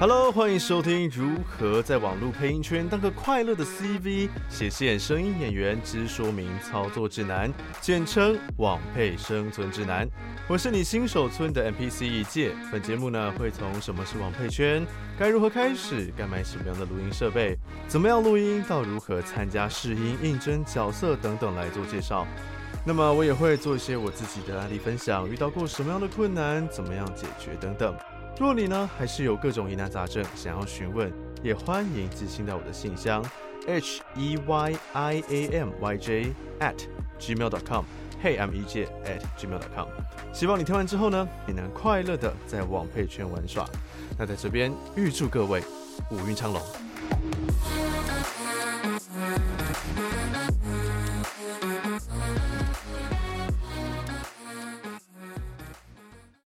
Hello，欢迎收听《如何在网络配音圈当个快乐的 CV 写线声音演员之说明操作指南》，简称网配生存指南。我是你新手村的 NPC 一介。本节目呢会从什么是网配圈，该如何开始，该买什么样的录音设备，怎么样录音，到如何参加试音、应征角色等等来做介绍。那么我也会做一些我自己的案例分享，遇到过什么样的困难，怎么样解决等等。若你呢还是有各种疑难杂症想要询问，也欢迎寄信到我的信箱 h e y i a m y j at gmail dot com，嘿 m e j at gmail.com。希望你听完之后呢，也能快乐的在网配圈玩耍。那在这边预祝各位五运昌隆。